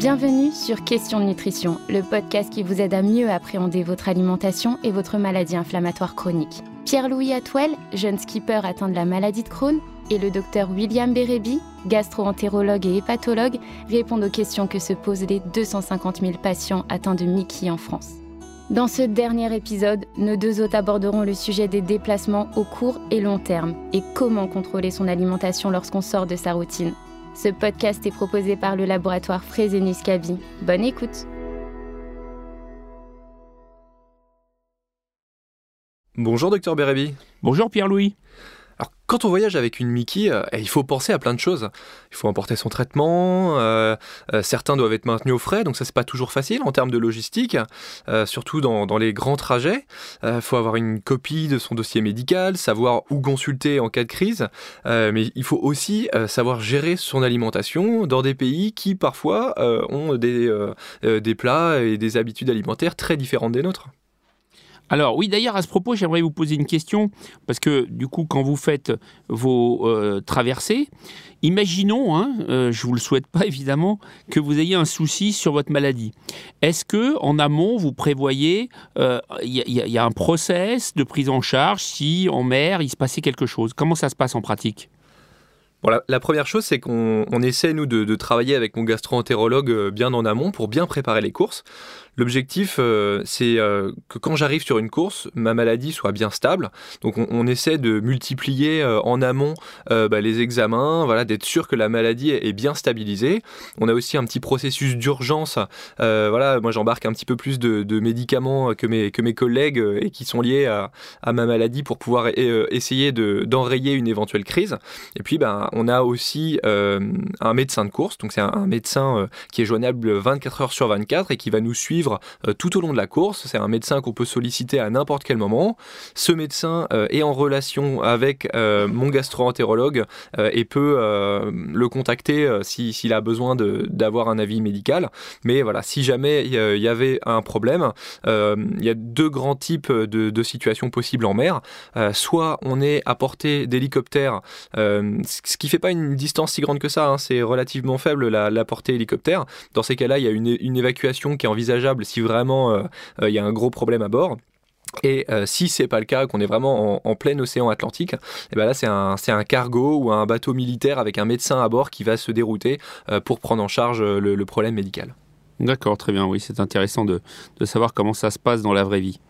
Bienvenue sur Question de nutrition, le podcast qui vous aide à mieux appréhender votre alimentation et votre maladie inflammatoire chronique. Pierre-Louis Atwell, jeune skipper atteint de la maladie de Crohn, et le docteur William Bérébi, gastro-entérologue et hépatologue, répondent aux questions que se posent les 250 000 patients atteints de Mickey en France. Dans ce dernier épisode, nos deux hôtes aborderont le sujet des déplacements au court et long terme et comment contrôler son alimentation lorsqu'on sort de sa routine. Ce podcast est proposé par le laboratoire Fresenius Kaby. Bonne écoute. Bonjour docteur Bérébi. Bonjour Pierre-Louis. Alors, quand on voyage avec une Mickey, euh, il faut penser à plein de choses. Il faut emporter son traitement, euh, euh, certains doivent être maintenus au frais, donc ça c'est pas toujours facile en termes de logistique, surtout dans, les grands trajets. Il faut avoir une copie de son dossier médical, savoir où consulter en cas de crise, mais il faut aussi savoir gérer son alimentation dans des pays qui parfois ont des plats et des habitudes alimentaires très différentes des nôtres. Alors oui, d'ailleurs à ce propos, j'aimerais vous poser une question parce que du coup, quand vous faites vos euh, traversées, imaginons, hein, euh, je vous le souhaite pas évidemment, que vous ayez un souci sur votre maladie. Est-ce que en amont vous prévoyez, il euh, y, a un process de prise en charge si en mer il se passait quelque chose? Comment ça se passe en pratique? Bon, la, première chose, c'est qu'on essaie, nous, de, travailler avec mon gastro-entérologue bien en amont pour bien préparer les courses. L'objectif, euh, c'est euh, que quand j'arrive sur une course, ma maladie soit bien stable. Donc on, essaie de multiplier euh, en amont bah, les examens, voilà, d'être sûr que la maladie est, bien stabilisée. On a aussi un petit processus d'urgence. voilà, moi j'embarque un petit peu plus de, médicaments que mes, que mes collègues et qui sont liés à, ma maladie pour pouvoir essayer d'enrayer une éventuelle crise. Et puis ben, on a aussi un médecin de course, donc c'est un, un, médecin qui est joignable 24 heures sur 24 et qui va nous suivre euh, tout au long de la course. C'est un médecin qu'on peut solliciter à n'importe quel moment. Ce médecin euh, est en relation avec euh, mon gastro-entérologue et peut le contacter s'il a besoin d'avoir un avis médical. Mais voilà, si jamais il y, avait un problème, il y a deux grands types de, situations possibles en mer. soit on est à portée d'hélicoptère, ce qui fait pas une distance si grande que ça, hein. c'est relativement faible la, portée hélicoptère. Dans ces cas-là, il y a une évacuation qui est envisageable si vraiment euh, euh, il y a un gros problème à bord. Et euh, si c'est pas le cas, qu'on est vraiment en, plein océan Atlantique, et eh ben là c'est un, un, cargo ou un bateau militaire avec un médecin à bord qui va se dérouter pour prendre en charge le, problème médical. D'accord, très bien, oui, c'est intéressant de, de, savoir comment ça se passe dans la vraie vie.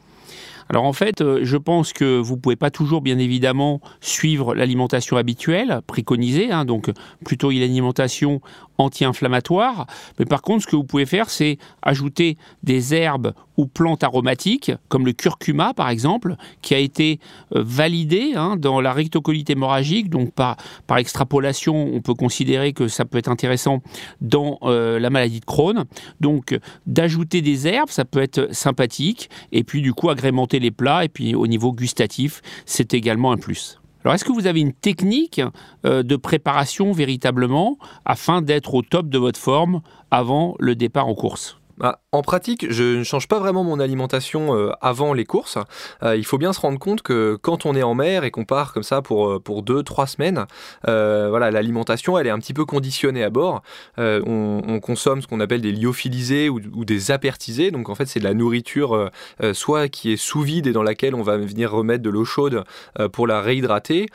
Alors en fait, je pense que vous ne pouvez pas toujours, bien évidemment, suivre l'alimentation habituelle, préconisée, hein, donc plutôt une alimentation anti-inflammatoire. Mais par contre, ce que vous pouvez faire, c'est ajouter des herbes ou plantes aromatiques, comme le curcuma par exemple, qui a été euh, validé hein, dans la rectocolite hémorragique. Donc par, par extrapolation, on peut considérer que ça peut être intéressant dans euh, la maladie de Crohn. Donc d'ajouter des herbes, ça peut être sympathique. Et puis du coup, agrémenter les plats. Et puis au niveau gustatif, c'est également un plus. Alors, est-ce que vous avez une technique euh, de préparation véritablement afin d'être au top de votre forme avant le départ en course? Bah, en pratique, je ne change pas vraiment mon alimentation euh, avant les courses. Euh, il faut bien se rendre compte que quand on est en mer et qu'on part comme ça pour, euh, pour deux, trois semaines, voilà, l'alimentation, elle est un petit peu conditionnée à bord. On, consomme ce qu'on appelle des lyophilisés ou, des apertisés. Donc en fait, c'est de la nourriture soit qui est sous vide et dans laquelle on va venir remettre de l'eau chaude pour la réhydrater,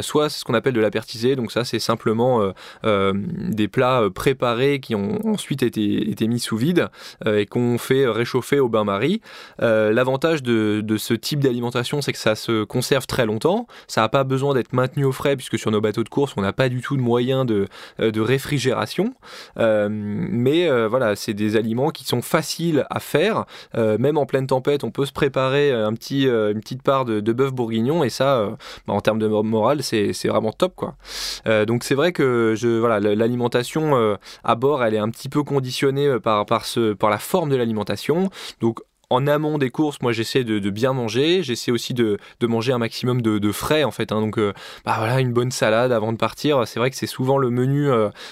soit c'est ce qu'on appelle de l'apertisé. Donc ça, c'est simplement des plats préparés qui ont ensuite été, été mis sous vide et qu'on fait réchauffer au bain-marie. Euh, l'avantage de, ce type d'alimentation, c'est que ça se conserve très longtemps. Ça n'a pas besoin d'être maintenu au frais, puisque sur nos bateaux de course, on n'a pas du tout de moyens de, euh, réfrigération. Euh, mais voilà, c'est des aliments qui sont faciles à faire. même en pleine tempête, on peut se préparer un petit, une petite part de, bœuf bourguignon, et ça, bah, en termes de morale, c'est vraiment top. Quoi. donc c'est vrai que voilà, l'alimentation à bord, elle est un petit peu conditionnée par, ce, par la forme de l'alimentation. Donc en amont des courses, moi j'essaie de, bien manger, j'essaie aussi de, manger un maximum de, frais en fait. Hein. donc bah, voilà, une bonne salade avant de partir. C'est vrai que c'est souvent le menu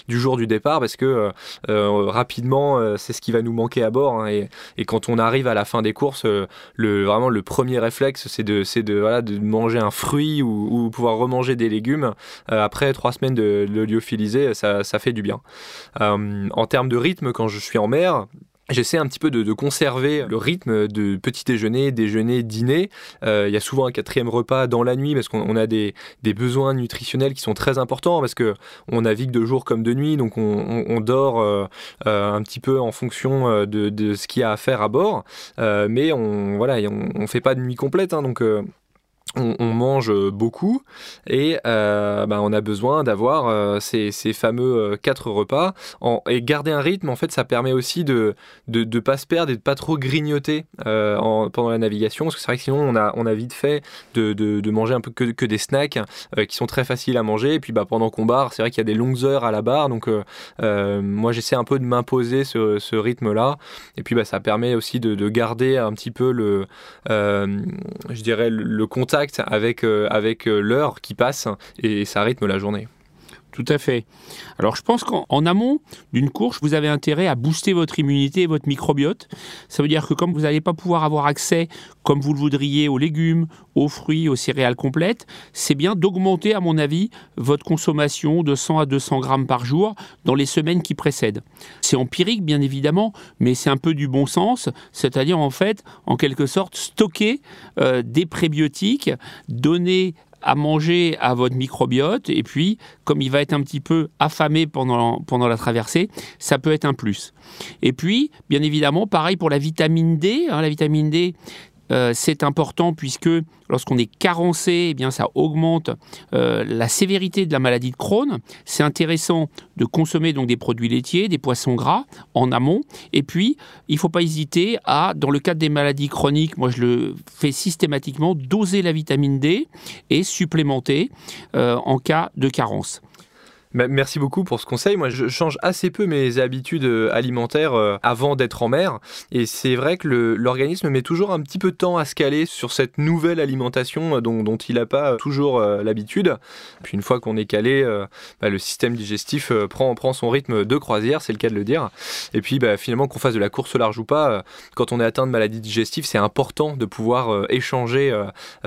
du jour du départ parce que rapidement c'est ce qui va nous manquer à bord. Hein. et, quand on arrive à la fin des courses, le, vraiment le premier réflexe c'est de, de, voilà, de manger un fruit ou, pouvoir remanger des légumes. après trois semaines de, lyophilisé, ça fait du bien. en termes de rythme, quand je suis en mer, J'essaie un petit peu de, conserver le rythme de petit déjeuner, déjeuner, dîner. Euh, il y a souvent un quatrième repas dans la nuit parce qu'on a des, besoins nutritionnels qui sont très importants parce que on navigue de jour comme de nuit, donc on, dort euh, euh, un petit peu en fonction de, ce qu'il y a à faire à bord. mais on voilà, on, fait pas de nuit complète, hein, donc on, mange beaucoup et euh, bah, on a besoin d'avoir euh, ces, fameux euh, quatre repas et garder un rythme en fait ça permet aussi de de, de pas se perdre et de pas trop grignoter pendant la navigation. Parce que c'est vrai que sinon on a on a vite fait de, manger un peu que, des snacks qui sont très faciles à manger. Et puis bah pendant qu'on barre c'est vrai qu'il y a des longues heures à la barre. Donc moi j'essaie un peu de m'imposer ce, rythme là et puis bah ça permet aussi de, garder un petit peu le je dirais le contact avec, euh, euh, l'heure qui passe et ça rythme la journée. Tout à fait. Alors je pense qu'en amont d'une course, vous avez intérêt à booster votre immunité et votre microbiote. Ça veut dire que comme vous n'allez pas pouvoir avoir accès, comme vous le voudriez, aux légumes, aux fruits, aux céréales complètes, c'est bien d'augmenter, à mon avis, votre consommation de 100 à 200 grammes par jour dans les semaines qui précèdent. C'est empirique, bien évidemment, mais c'est un peu du bon sens, c'est-à-dire en fait, en quelque sorte, stocker euh, des prébiotiques, donner à manger à votre microbiote et puis comme il va être un petit peu affamé pendant, pendant la traversée, ça peut être un plus. Et puis, bien évidemment, pareil pour la vitamine D. Hein, la vitamine D, euh, c'est important puisque lorsqu'on est carencé, eh bien ça augmente euh, la sévérité de la maladie de Crohn. C'est intéressant de consommer donc des produits laitiers, des poissons gras en amont. Et puis, il ne faut pas hésiter à, dans le cadre des maladies chroniques, moi je le fais systématiquement, doser la vitamine D et supplémenter euh, en cas de carence. Merci beaucoup pour ce conseil. Moi, je change assez peu mes habitudes euh, alimentaires euh, avant d'être en mer. Et c'est vrai que l'organisme met toujours un petit peu de temps à se caler sur cette nouvelle alimentation euh, dont, il n'a pas toujours l'habitude. Puis une fois qu'on est calé, bah, le système digestif prend, prend son rythme de croisière, c'est le cas de le dire. Et puis bah, finalement, qu'on fasse de la course large ou pas, quand on est atteint de maladie digestive, c'est important de pouvoir échanger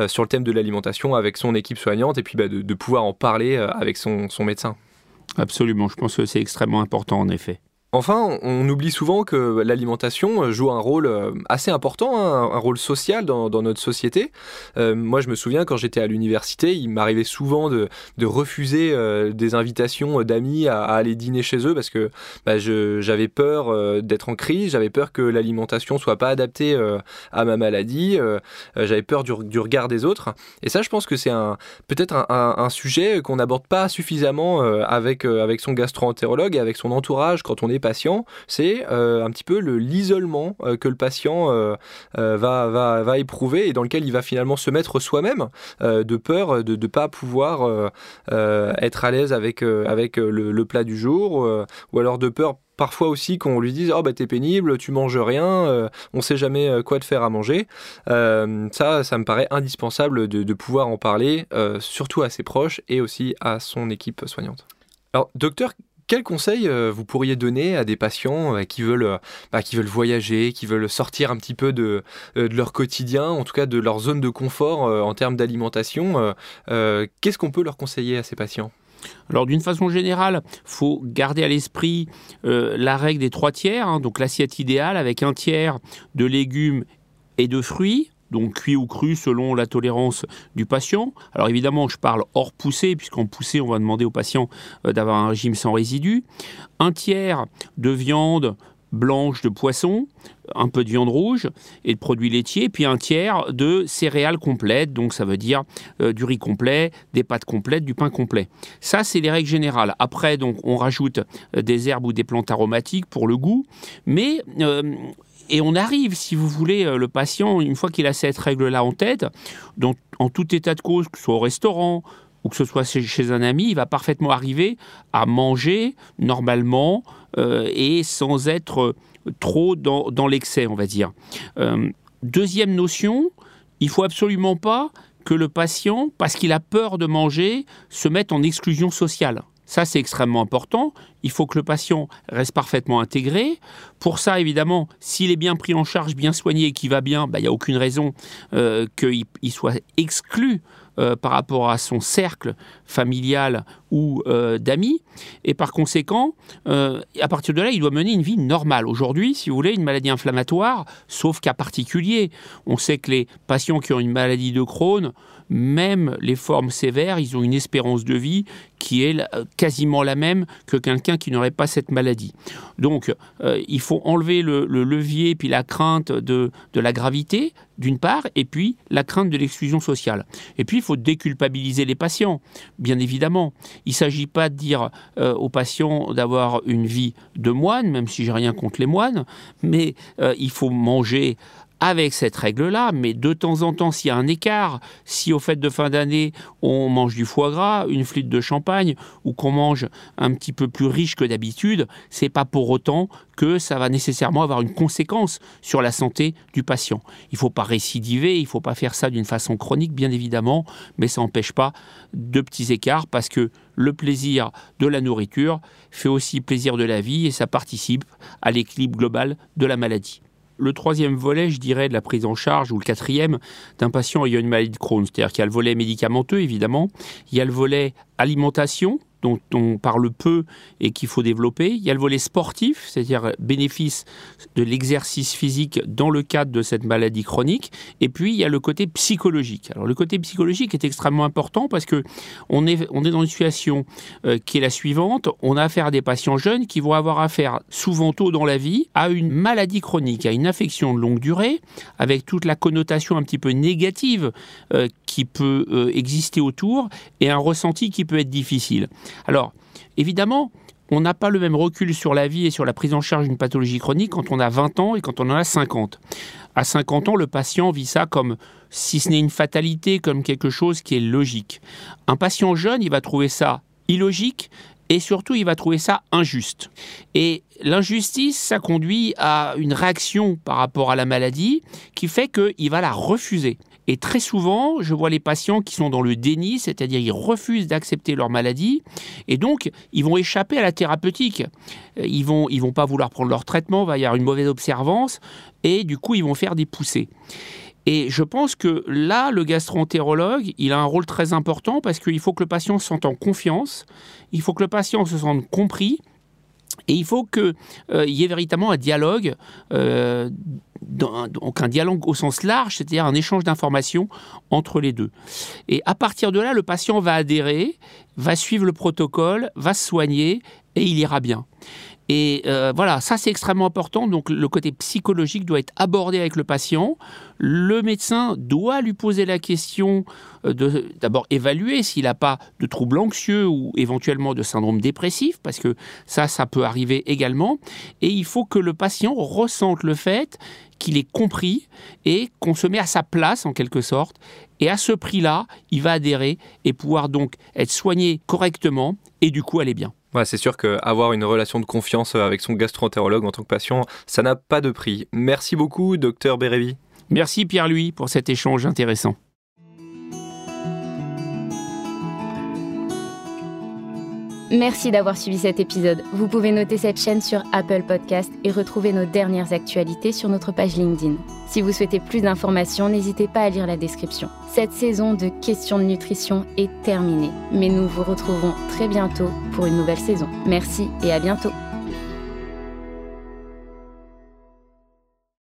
sur le thème de l'alimentation avec son équipe soignante et puis bah, de, pouvoir en parler avec son médecin. Absolument, je pense que c'est extrêmement important en effet. Enfin, on oublie souvent que l'alimentation joue un rôle euh, assez important, hein, un rôle social dans, notre société. Euh, moi, je me souviens quand j'étais à l'université, il m'arrivait souvent de, refuser euh, des invitations d'amis à, aller dîner chez eux parce que bah, j'avais peur d'être en crise, j'avais peur que l'alimentation soit pas adaptée à ma maladie, j'avais peur du, regard des autres. Et ça, je pense que c'est peut-être un, sujet qu'on n'aborde pas suffisamment avec, avec son gastro-entérologue et avec son entourage quand on est c'est euh, un petit peu l'isolement euh, que le patient euh, va, éprouver et dans lequel il va finalement se mettre soi-même de peur de ne pas pouvoir être à l'aise avec, le, plat du jour ou alors de peur parfois aussi qu'on lui dise oh bah t'es pénible, tu manges rien, on sait jamais quoi te faire à manger. ça, ça me paraît indispensable de, de pouvoir en parler, surtout à ses proches et aussi à son équipe soignante. Alors docteur, quel conseil euh, vous pourriez donner à des patients euh, qui, veulent, euh, bah, qui veulent voyager, qui veulent sortir un petit peu de, leur quotidien, en tout cas de leur zone de confort en termes d'alimentation Qu'est-ce qu'on peut leur conseiller à ces patients? Alors d'une façon générale, faut garder à l'esprit la règle des trois tiers, hein, donc l'assiette idéale avec un tiers de légumes et de fruits, donc cuit ou cru selon la tolérance du patient. Alors évidemment, je parle hors poussée, puisqu'en poussée, on va demander au patient euh, d'avoir un régime sans résidus. Un tiers de viande blanche de poisson, un peu de viande rouge et de produits laitiers, puis un tiers de céréales complètes, donc ça veut dire euh, du riz complet, des pâtes complètes, du pain complet. Ça, c'est les règles générales. Après, donc, on rajoute euh, des herbes ou des plantes aromatiques pour le goût, mais et on arrive, si vous voulez, euh, le patient, une fois qu'il a cette règle-là en tête, en tout état de cause, que ce soit au restaurant ou que ce soit chez un ami, il va parfaitement arriver à manger normalement euh, et sans être trop dans, l'excès, on va dire. Euh, Deuxième notion, il faut absolument pas que le patient, parce qu'il a peur de manger, se mette en exclusion sociale. Ça, c'est extrêmement important. Il faut que le patient reste parfaitement intégré. Pour ça, évidemment, s'il est bien pris en charge, bien soigné et qu'il va bien, bah, il n'y a aucune raison euh, qu'il soit exclu euh, par rapport à son cercle familial ou euh, d'amis. Et par conséquent, à partir de là, il doit mener une vie normale. Aujourd'hui, si vous voulez, une maladie inflammatoire, sauf cas particulier, on sait que les patients qui ont une maladie de Crohn, même les formes sévères, ils ont une espérance de vie qui est quasiment la même que quelqu'un qui n'aurait pas cette maladie. Donc, il faut enlever le, levier puis la crainte de, de la gravité, d'une part, et puis la crainte de l'exclusion sociale. Et puis, il faut déculpabiliser les patients, bien évidemment. Il ne s'agit pas de dire euh, aux patients d'avoir une vie de moine, même si j'ai rien contre les moines, mais euh, il faut manger avec cette règle-là, mais de temps en temps, s'il y a un écart, si au fait de fin d'année, on mange du foie gras, une flûte de champagne, ou qu'on mange un petit peu plus riche que d'habitude, c'est pas pour autant que ça va nécessairement avoir une conséquence sur la santé du patient. Il ne faut pas récidiver, il ne faut pas faire ça d'une façon chronique, bien évidemment, mais ça n'empêche pas de petits écarts parce que le plaisir de la nourriture fait aussi plaisir de la vie et ça participe à l'équilibre global de la maladie le troisième volet, je dirais, de la prise en charge, ou le quatrième, d'un patient ayant une maladie de Crohn. C'est-à-dire qu'il y a le volet médicamenteux, évidemment, il y a le volet alimentation, dont on parle peu et qu'il faut développer. Il y a le volet sportif, c'est-à-dire bénéfice de l'exercice physique dans le cadre de cette maladie chronique. Et puis, il y a le côté psychologique. Alors, le côté psychologique est extrêmement important parce que on est, on est dans une situation euh, qui est la suivante. On a affaire à des patients jeunes qui vont avoir affaire souvent tôt dans la vie à une maladie chronique, à une affection de longue durée, avec toute la connotation un petit peu négative euh, qui peut euh, exister autour et un ressenti qui peut être difficile. Alors, évidemment, on n'a pas le même recul sur la vie et sur la prise en charge d'une pathologie chronique quand on a 20 ans et quand on en a 50. À 50 ans, le patient vit ça comme, si ce n'est une fatalité, comme quelque chose qui est logique. Un patient jeune, il va trouver ça illogique et surtout, il va trouver ça injuste. Et l'injustice, ça conduit à une réaction par rapport à la maladie qui fait qu'il va la refuser. Et très souvent, je vois les patients qui sont dans le déni, c'est-à-dire ils refusent d'accepter leur maladie, et donc ils vont échapper à la thérapeutique. Ils vont, ils vont pas vouloir prendre leur traitement, il va y avoir une mauvaise observance, et du coup ils vont faire des poussées. Et je pense que là, le gastroentérologue, il a un rôle très important parce qu'il faut que le patient se sente en confiance, il faut que le patient se sente compris, et il faut qu'il euh, y ait véritablement un dialogue, euh, donc un dialogue au sens large, c'est-à-dire un échange d'informations entre les deux. Et à partir de là, le patient va adhérer, va suivre le protocole, va se soigner et il ira bien. Et euh, voilà, ça c'est extrêmement important. Donc le côté psychologique doit être abordé avec le patient. Le médecin doit lui poser la question euh, de d'abord évaluer s'il n'a pas de troubles anxieux ou éventuellement de syndrome dépressif, parce que ça, ça peut arriver également. Et il faut que le patient ressente le fait qu'il est compris et qu'on se met à sa place en quelque sorte. Et à ce prix-là, il va adhérer et pouvoir donc être soigné correctement et du coup aller bien c'est sûr qu'avoir une relation de confiance avec son gastro-entérologue en tant que patient, ça n'a pas de prix. Merci beaucoup, docteur Bérévi. Merci Pierre-Louis pour cet échange intéressant. Merci d'avoir suivi cet épisode. Vous pouvez noter cette chaîne sur Apple Podcast et retrouver nos dernières actualités sur notre page LinkedIn. Si vous souhaitez plus d'informations, n'hésitez pas à lire la description. Cette saison de questions de nutrition est terminée, mais nous vous retrouverons très bientôt pour une nouvelle saison. Merci et à bientôt.